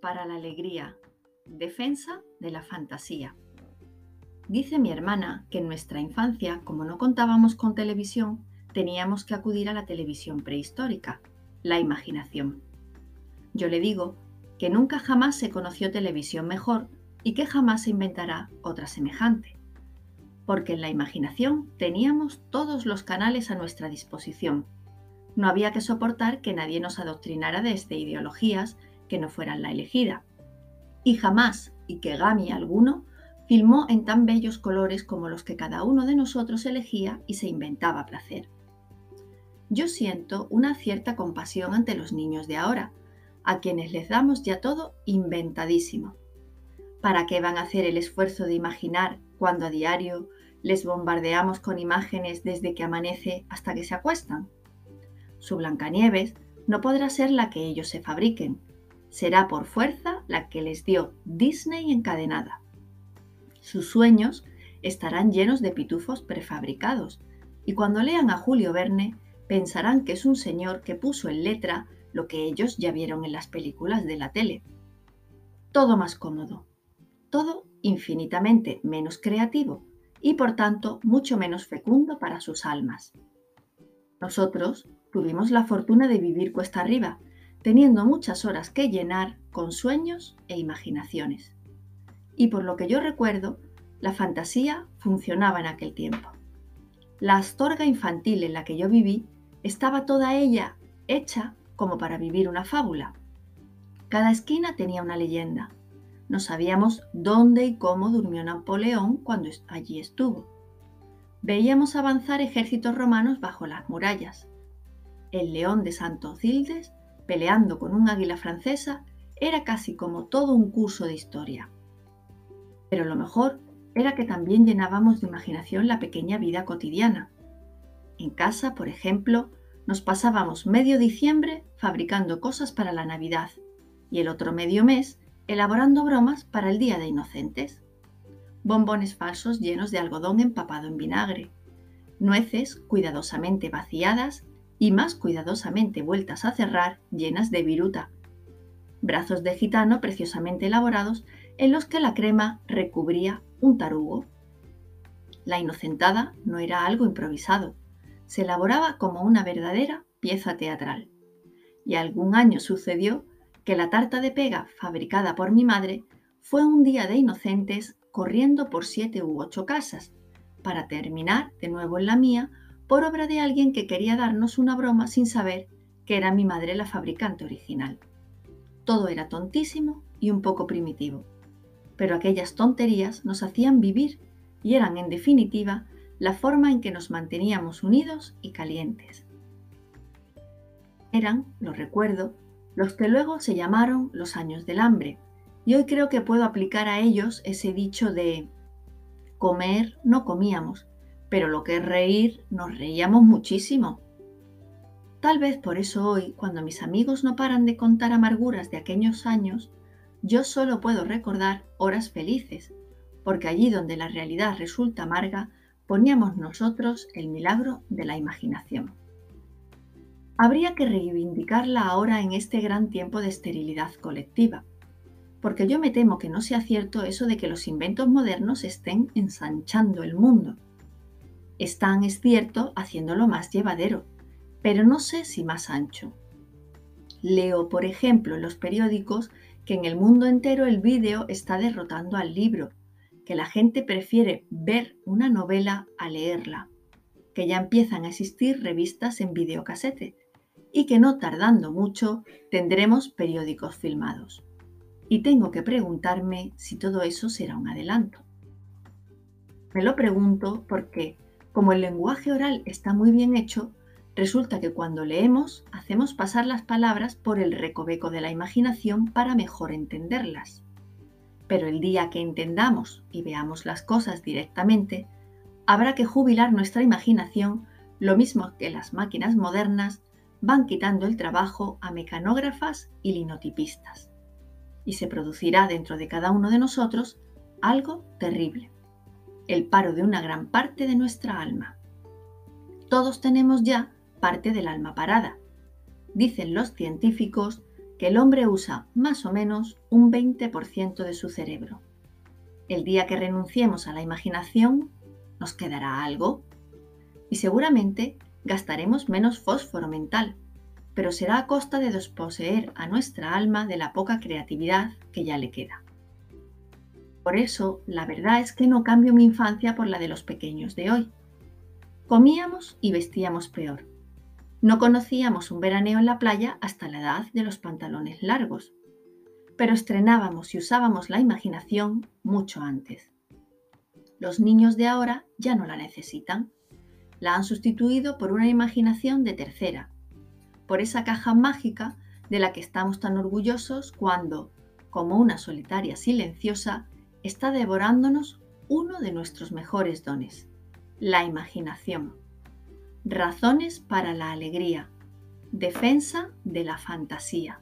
para la alegría. Defensa de la fantasía. Dice mi hermana que en nuestra infancia, como no contábamos con televisión, teníamos que acudir a la televisión prehistórica, la imaginación. Yo le digo que nunca jamás se conoció televisión mejor y que jamás se inventará otra semejante. Porque en la imaginación teníamos todos los canales a nuestra disposición. No había que soportar que nadie nos adoctrinara desde ideologías que no fueran la elegida. Y jamás, y que Gami alguno, filmó en tan bellos colores como los que cada uno de nosotros elegía y se inventaba placer. Yo siento una cierta compasión ante los niños de ahora, a quienes les damos ya todo inventadísimo. ¿Para qué van a hacer el esfuerzo de imaginar cuando a diario les bombardeamos con imágenes desde que amanece hasta que se acuestan? Su Blancanieves no podrá ser la que ellos se fabriquen, será por fuerza la que les dio Disney encadenada. Sus sueños estarán llenos de pitufos prefabricados y cuando lean a Julio Verne pensarán que es un señor que puso en letra lo que ellos ya vieron en las películas de la tele. Todo más cómodo, todo infinitamente menos creativo y por tanto mucho menos fecundo para sus almas. Nosotros tuvimos la fortuna de vivir cuesta arriba teniendo muchas horas que llenar con sueños e imaginaciones. Y por lo que yo recuerdo, la fantasía funcionaba en aquel tiempo. La astorga infantil en la que yo viví estaba toda ella hecha como para vivir una fábula. Cada esquina tenía una leyenda. No sabíamos dónde y cómo durmió Napoleón cuando allí estuvo. Veíamos avanzar ejércitos romanos bajo las murallas. El león de Santo Cildes peleando con un águila francesa era casi como todo un curso de historia. Pero lo mejor era que también llenábamos de imaginación la pequeña vida cotidiana. En casa, por ejemplo, nos pasábamos medio diciembre fabricando cosas para la Navidad y el otro medio mes elaborando bromas para el Día de Inocentes. Bombones falsos llenos de algodón empapado en vinagre, nueces cuidadosamente vaciadas y más cuidadosamente vueltas a cerrar llenas de viruta. Brazos de gitano preciosamente elaborados en los que la crema recubría un tarugo. La inocentada no era algo improvisado, se elaboraba como una verdadera pieza teatral. Y algún año sucedió que la tarta de pega fabricada por mi madre fue un día de inocentes corriendo por siete u ocho casas, para terminar de nuevo en la mía por obra de alguien que quería darnos una broma sin saber que era mi madre la fabricante original. Todo era tontísimo y un poco primitivo, pero aquellas tonterías nos hacían vivir y eran, en definitiva, la forma en que nos manteníamos unidos y calientes. Eran, lo recuerdo, los que luego se llamaron los años del hambre, y hoy creo que puedo aplicar a ellos ese dicho de comer no comíamos, pero lo que es reír, nos reíamos muchísimo. Tal vez por eso hoy, cuando mis amigos no paran de contar amarguras de aquellos años, yo solo puedo recordar horas felices, porque allí donde la realidad resulta amarga, poníamos nosotros el milagro de la imaginación. Habría que reivindicarla ahora en este gran tiempo de esterilidad colectiva, porque yo me temo que no sea cierto eso de que los inventos modernos estén ensanchando el mundo están, es cierto, haciéndolo más llevadero, pero no sé si más ancho. Leo, por ejemplo, en los periódicos que en el mundo entero el vídeo está derrotando al libro, que la gente prefiere ver una novela a leerla, que ya empiezan a existir revistas en videocasete y que no tardando mucho tendremos periódicos filmados. Y tengo que preguntarme si todo eso será un adelanto. Me lo pregunto porque como el lenguaje oral está muy bien hecho, resulta que cuando leemos hacemos pasar las palabras por el recoveco de la imaginación para mejor entenderlas. Pero el día que entendamos y veamos las cosas directamente, habrá que jubilar nuestra imaginación, lo mismo que las máquinas modernas van quitando el trabajo a mecanógrafas y linotipistas. Y se producirá dentro de cada uno de nosotros algo terrible el paro de una gran parte de nuestra alma. Todos tenemos ya parte del alma parada. Dicen los científicos que el hombre usa más o menos un 20% de su cerebro. El día que renunciemos a la imaginación, ¿nos quedará algo? Y seguramente gastaremos menos fósforo mental, pero será a costa de desposeer a nuestra alma de la poca creatividad que ya le queda. Por eso, la verdad es que no cambio mi infancia por la de los pequeños de hoy. Comíamos y vestíamos peor. No conocíamos un veraneo en la playa hasta la edad de los pantalones largos, pero estrenábamos y usábamos la imaginación mucho antes. Los niños de ahora ya no la necesitan. La han sustituido por una imaginación de tercera, por esa caja mágica de la que estamos tan orgullosos cuando, como una solitaria silenciosa, está devorándonos uno de nuestros mejores dones, la imaginación. Razones para la alegría. Defensa de la fantasía.